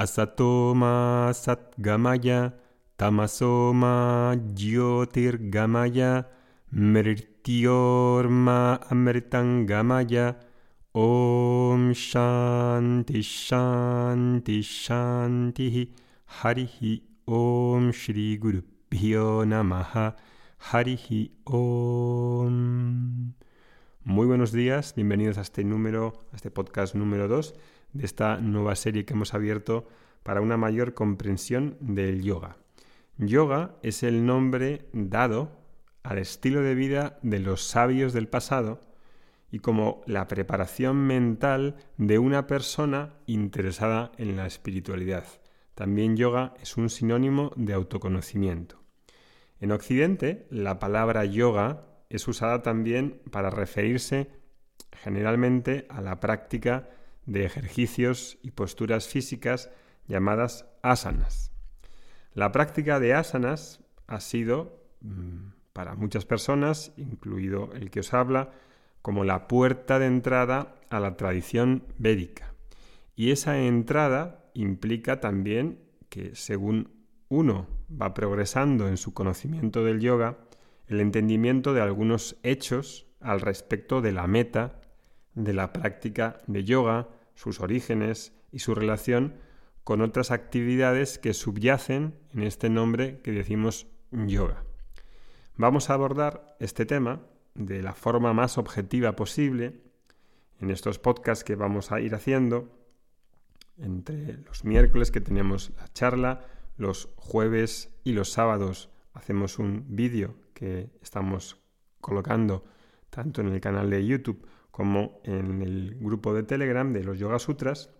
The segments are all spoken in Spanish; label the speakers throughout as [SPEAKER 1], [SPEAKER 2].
[SPEAKER 1] Asatoma Satgamaya Tamasoma Jyotirgamaya Mrityorma Amritangamaya Om Shanti Shanti Shanti Harihi Om Shri Guru Pyo Namaha. Harihi Om. Muy buenos días, bienvenidos a este número, a este podcast número 2 de esta nueva serie que hemos abierto para una mayor comprensión del yoga. Yoga es el nombre dado al estilo de vida de los sabios del pasado y como la preparación mental de una persona interesada en la espiritualidad. También yoga es un sinónimo de autoconocimiento. En Occidente, la palabra yoga es usada también para referirse generalmente a la práctica de ejercicios y posturas físicas llamadas asanas. La práctica de asanas ha sido, mm, para muchas personas, incluido el que os habla, como la puerta de entrada a la tradición védica. Y esa entrada implica también que según uno va progresando en su conocimiento del yoga, el entendimiento de algunos hechos al respecto de la meta de la práctica de yoga, sus orígenes y su relación con otras actividades que subyacen en este nombre que decimos yoga. Vamos a abordar este tema de la forma más objetiva posible en estos podcasts que vamos a ir haciendo entre los miércoles que tenemos la charla, los jueves y los sábados hacemos un vídeo que estamos colocando tanto en el canal de YouTube como en el grupo de Telegram de los Yoga Sutras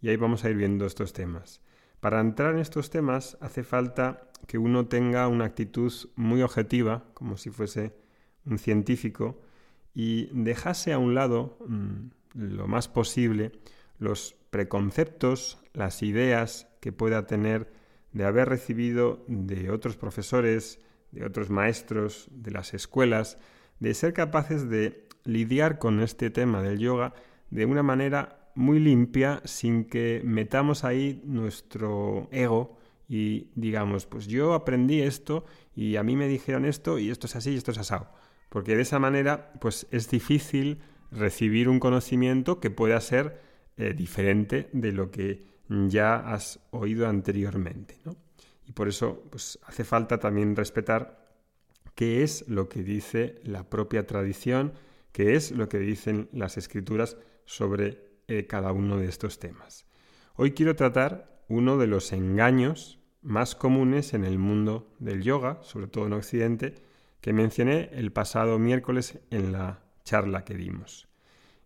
[SPEAKER 1] y ahí vamos a ir viendo estos temas. Para entrar en estos temas hace falta que uno tenga una actitud muy objetiva, como si fuese un científico, y dejase a un lado mm, lo más posible los preconceptos, las ideas que pueda tener de haber recibido de otros profesores, de otros maestros, de las escuelas, de ser capaces de lidiar con este tema del yoga de una manera muy limpia sin que metamos ahí nuestro ego y digamos, pues yo aprendí esto y a mí me dijeron esto y esto es así y esto es asado. Porque de esa manera pues es difícil recibir un conocimiento que pueda ser eh, diferente de lo que ya has oído anteriormente. ¿no? Y por eso pues, hace falta también respetar qué es lo que dice la propia tradición, qué es lo que dicen las escrituras sobre eh, cada uno de estos temas. Hoy quiero tratar uno de los engaños más comunes en el mundo del yoga, sobre todo en Occidente, que mencioné el pasado miércoles en la charla que dimos.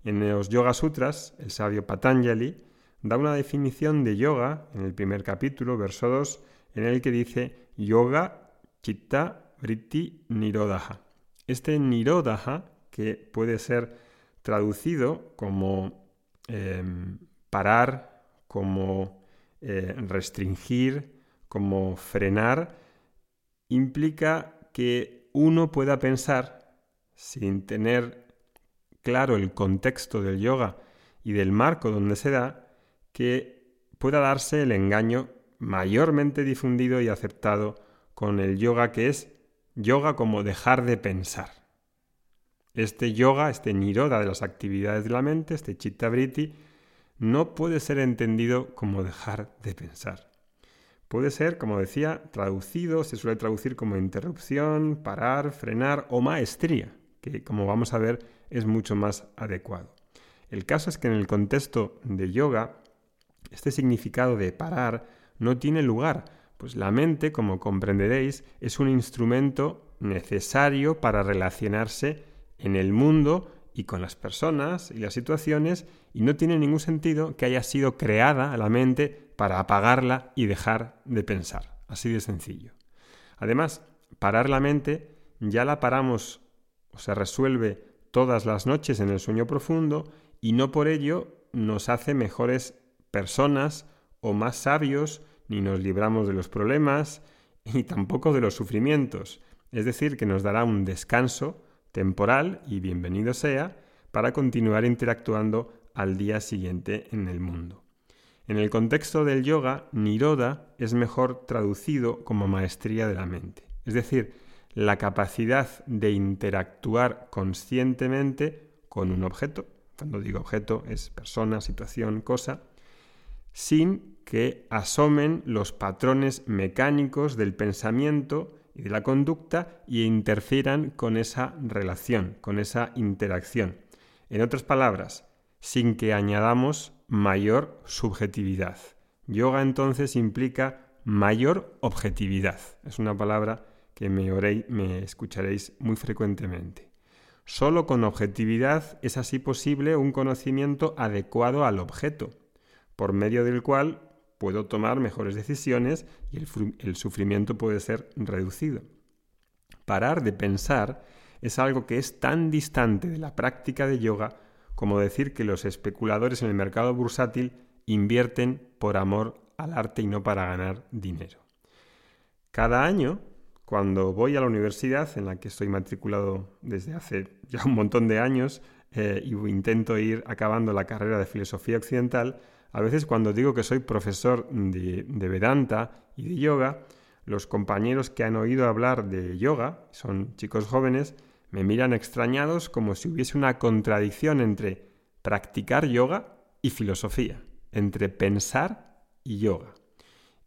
[SPEAKER 1] En los Yoga Sutras, el sabio Patanjali da una definición de yoga en el primer capítulo, verso 2, en el que dice yoga, chitta, vritti, nirodaha. Este nirodaha, que puede ser traducido como em, parar, como eh, restringir, como frenar, implica que uno pueda pensar, sin tener claro el contexto del yoga y del marco donde se da, que pueda darse el engaño mayormente difundido y aceptado con el yoga que es yoga como dejar de pensar. Este yoga, este niroda de las actividades de la mente, este chitta vritti, no puede ser entendido como dejar de pensar. Puede ser, como decía, traducido, se suele traducir como interrupción, parar, frenar o maestría, que como vamos a ver es mucho más adecuado. El caso es que en el contexto de yoga, este significado de parar no tiene lugar, pues la mente, como comprenderéis, es un instrumento necesario para relacionarse en el mundo y con las personas y las situaciones y no tiene ningún sentido que haya sido creada la mente para apagarla y dejar de pensar. Así de sencillo. Además, parar la mente ya la paramos o se resuelve todas las noches en el sueño profundo y no por ello nos hace mejores personas o más sabios, ni nos libramos de los problemas, y tampoco de los sufrimientos. Es decir, que nos dará un descanso temporal, y bienvenido sea, para continuar interactuando al día siguiente en el mundo. En el contexto del yoga, Niroda es mejor traducido como maestría de la mente, es decir, la capacidad de interactuar conscientemente con un objeto, cuando digo objeto es persona, situación, cosa, sin que asomen los patrones mecánicos del pensamiento y de la conducta y interfieran con esa relación, con esa interacción. En otras palabras, sin que añadamos mayor subjetividad. Yoga entonces implica mayor objetividad. Es una palabra que me, me escucharéis muy frecuentemente. Solo con objetividad es así posible un conocimiento adecuado al objeto, por medio del cual puedo tomar mejores decisiones y el, sufrimiento puede ser reducido. Parar de pensar es algo que es tan distante de la práctica de yoga como decir que los especuladores en el mercado bursátil invierten por amor al arte y no para ganar dinero. Cada año cuando voy a la universidad, en la que estoy matriculado desde hace ya un montón de años, eh, y intento ir acabando la carrera de filosofía occidental, a veces cuando digo que soy profesor de, Vedanta y de yoga, los compañeros que han oído hablar de yoga, son chicos jóvenes, me miran extrañados como si hubiese una contradicción entre practicar yoga y filosofía, entre pensar y yoga.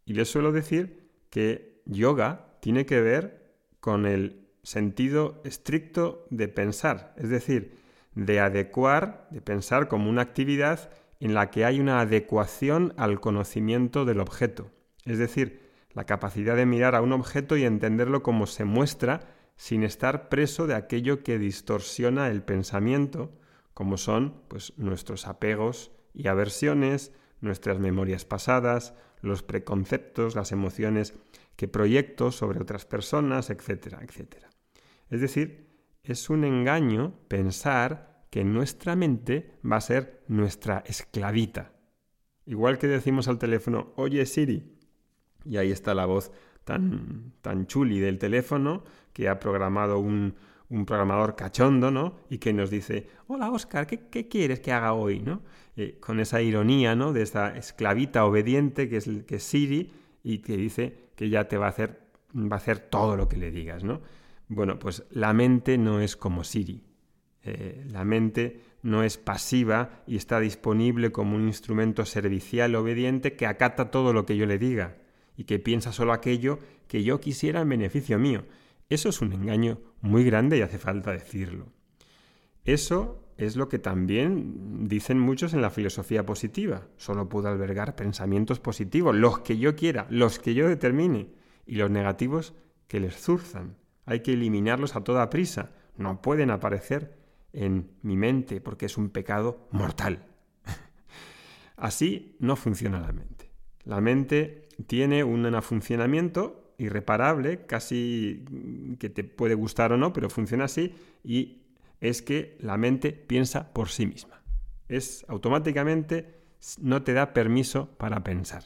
[SPEAKER 1] Y les suelo decir que yoga tiene que ver con el sentido estricto de pensar, es decir, de adecuar, de pensar como una actividad en la que hay una adecuación al conocimiento del objeto, es decir, la capacidad de mirar a un objeto y entenderlo como se muestra sin estar preso de aquello que distorsiona el pensamiento, como son pues, nuestros apegos y aversiones, nuestras memorias pasadas, los preconceptos, las emociones que proyecto sobre otras personas, etcétera, etcétera. Es decir, es un engaño pensar que nuestra mente va a ser nuestra esclavita. Igual que decimos al teléfono, oye Siri, y ahí está la voz tan, tan chuli del teléfono que ha programado un, programador cachondo, ¿no? Y que nos dice, hola Oscar, ¿qué, quieres que haga hoy? ¿no? Eh, con esa ironía, ¿no? De esa esclavita obediente que es, que Siri y que dice, que ya te va a hacer, va a hacer todo lo que le digas, ¿no? Bueno, pues la mente no es como Siri. Eh, la mente no es pasiva y está disponible como un instrumento servicial obediente que acata todo lo que yo le diga y que piensa solo aquello que yo quisiera en beneficio mío. Eso es un engaño muy grande y hace falta decirlo. Eso es lo que también dicen muchos en la filosofía positiva. Solo puedo albergar pensamientos positivos, los que yo quiera, los que yo determine, y los negativos que les zurzan. Hay que eliminarlos a toda prisa. No pueden aparecer en mi mente porque es un pecado mortal. Así no funciona la mente. La mente tiene un funcionamiento irreparable, casi que te puede gustar o no, pero funciona así y es que la mente piensa por sí misma. Es automáticamente no te da permiso para pensar.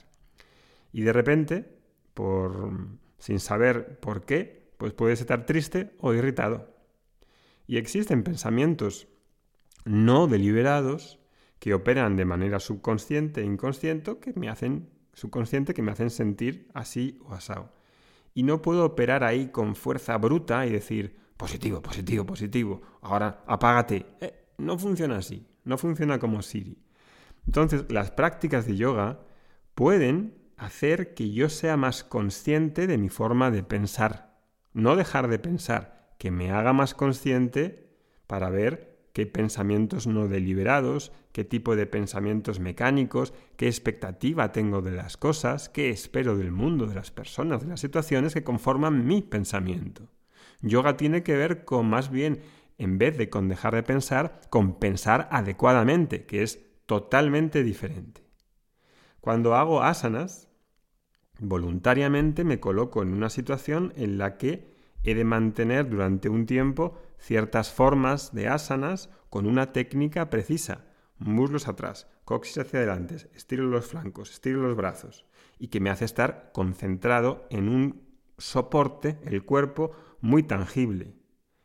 [SPEAKER 1] Y de repente, por sin saber por qué, pues puedes estar triste o irritado. Y existen pensamientos no deliberados que operan de manera subconsciente e inconsciente que me hacen subconsciente que me hacen sentir así o asado. Y no puedo operar ahí con fuerza bruta y decir, positivo, positivo, positivo, ahora apágate. Eh, no funciona así, no funciona como Siri. Entonces, las prácticas de yoga pueden hacer que yo sea más consciente de mi forma de pensar. No dejar de pensar, que me haga más consciente para ver qué pensamientos no deliberados, qué tipo de pensamientos mecánicos, qué expectativa tengo de las cosas, qué espero del mundo, de las personas, de las situaciones que conforman mi pensamiento. Yoga tiene que ver con más bien, en vez de con dejar de pensar, con pensar adecuadamente, que es totalmente diferente. Cuando hago asanas, voluntariamente me coloco en una situación en la que he de mantener durante un tiempo ciertas formas de asanas con una técnica precisa. Muslos atrás, coxis hacia adelante, estiro los flancos, estiro los brazos, y que me hace estar concentrado en un soporte, el cuerpo, muy tangible.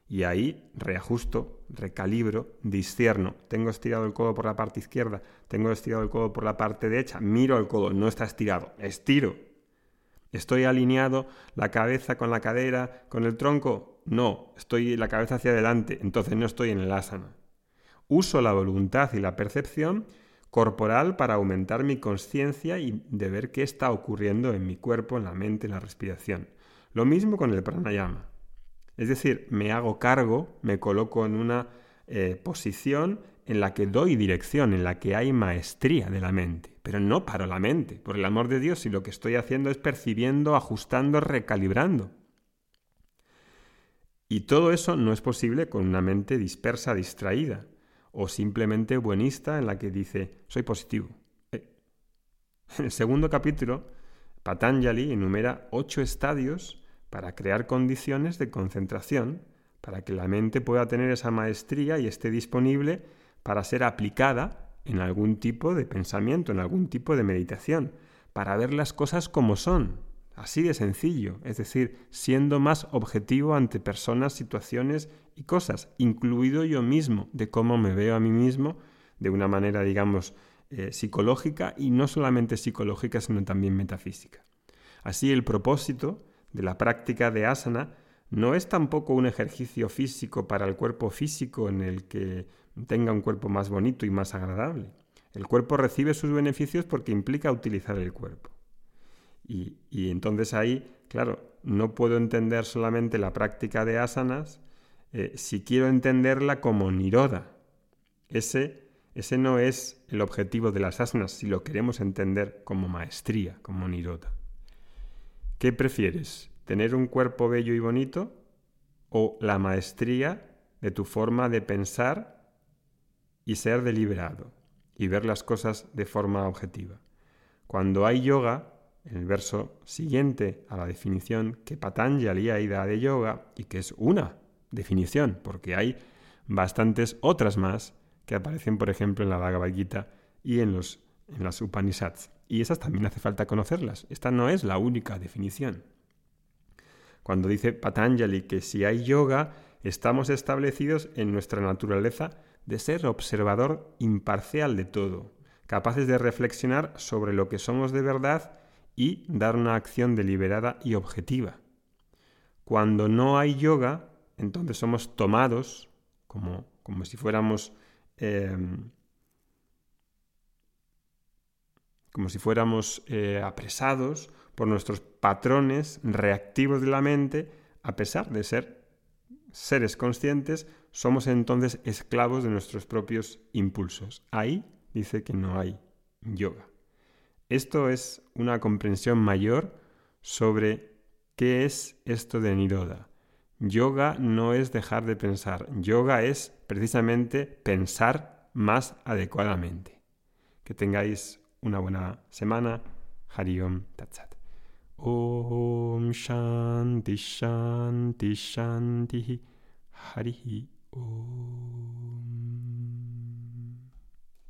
[SPEAKER 1] Y ahí reajusto, recalibro, discierno. Tengo estirado el codo por la parte izquierda, tengo estirado el codo por la parte derecha, miro el codo, no está estirado, estiro. ¿Estoy alineado la cabeza con la cadera, con el tronco? No, estoy la cabeza hacia adelante, entonces no estoy en el asana. Uso la voluntad y la percepción corporal para aumentar mi conciencia y de ver qué está ocurriendo en mi cuerpo, en la mente, en la respiración. Lo mismo con el pranayama. Es decir, me hago cargo, me coloco en una eh, posición en la que doy dirección, en la que hay maestría de la mente, pero no paro la mente, por el amor de Dios, si lo que estoy haciendo es percibiendo, ajustando, recalibrando. Y todo eso no es posible con una mente dispersa, distraída, o simplemente buenista en la que dice, soy positivo. Eh. En el segundo capítulo, Patanjali enumera ocho estadios para crear condiciones de concentración, para que la mente pueda tener esa maestría y esté disponible para ser aplicada en algún tipo de pensamiento, en algún tipo de meditación, para ver las cosas como son, así de sencillo, es decir, siendo más objetivo ante personas, situaciones y cosas, incluido yo mismo, de cómo me veo a mí mismo de una manera, digamos, eh, psicológica y no solamente psicológica, sino también metafísica. Así el propósito de la práctica de asana no es tampoco un ejercicio físico para el cuerpo físico en el que tenga un cuerpo más bonito y más agradable. El cuerpo recibe sus beneficios porque implica utilizar el cuerpo. Y, entonces ahí, claro, no puedo entender solamente la práctica de asanas eh, si quiero entenderla como niroda. Ese, ese no es el objetivo de las asanas si lo queremos entender como maestría, como niroda. ¿Qué prefieres? ¿Tener un cuerpo bello y bonito o la maestría de tu forma de pensar y ser deliberado y ver las cosas de forma objetiva? Cuando hay yoga, en el verso siguiente a la definición que Patanjali da de yoga y que es una definición, porque hay bastantes otras más que aparecen, por ejemplo, en la Bhagavad Gita y en, los, en las Upanishads. Y esas también hace falta conocerlas. Esta no es la única definición. Cuando dice Patanjali que si hay yoga, estamos establecidos en nuestra naturaleza de ser observador imparcial de todo, capaces de reflexionar sobre lo que somos de verdad y dar una acción deliberada y objetiva. Cuando no hay yoga, entonces somos tomados como, como si fuéramos em, como si fuéramos eh, apresados por nuestros patrones reactivos de la mente, a pesar de ser seres conscientes, somos entonces esclavos de nuestros propios impulsos. Ahí dice que no hay yoga. Esto es una comprensión mayor sobre qué es esto de Niroda. Yoga no es dejar de pensar, yoga es precisamente pensar más adecuadamente. Que tengáis una buena semana. Hariom Tatsat. ॐ शान्ति शान्ति शान्तिः हरिः ॐ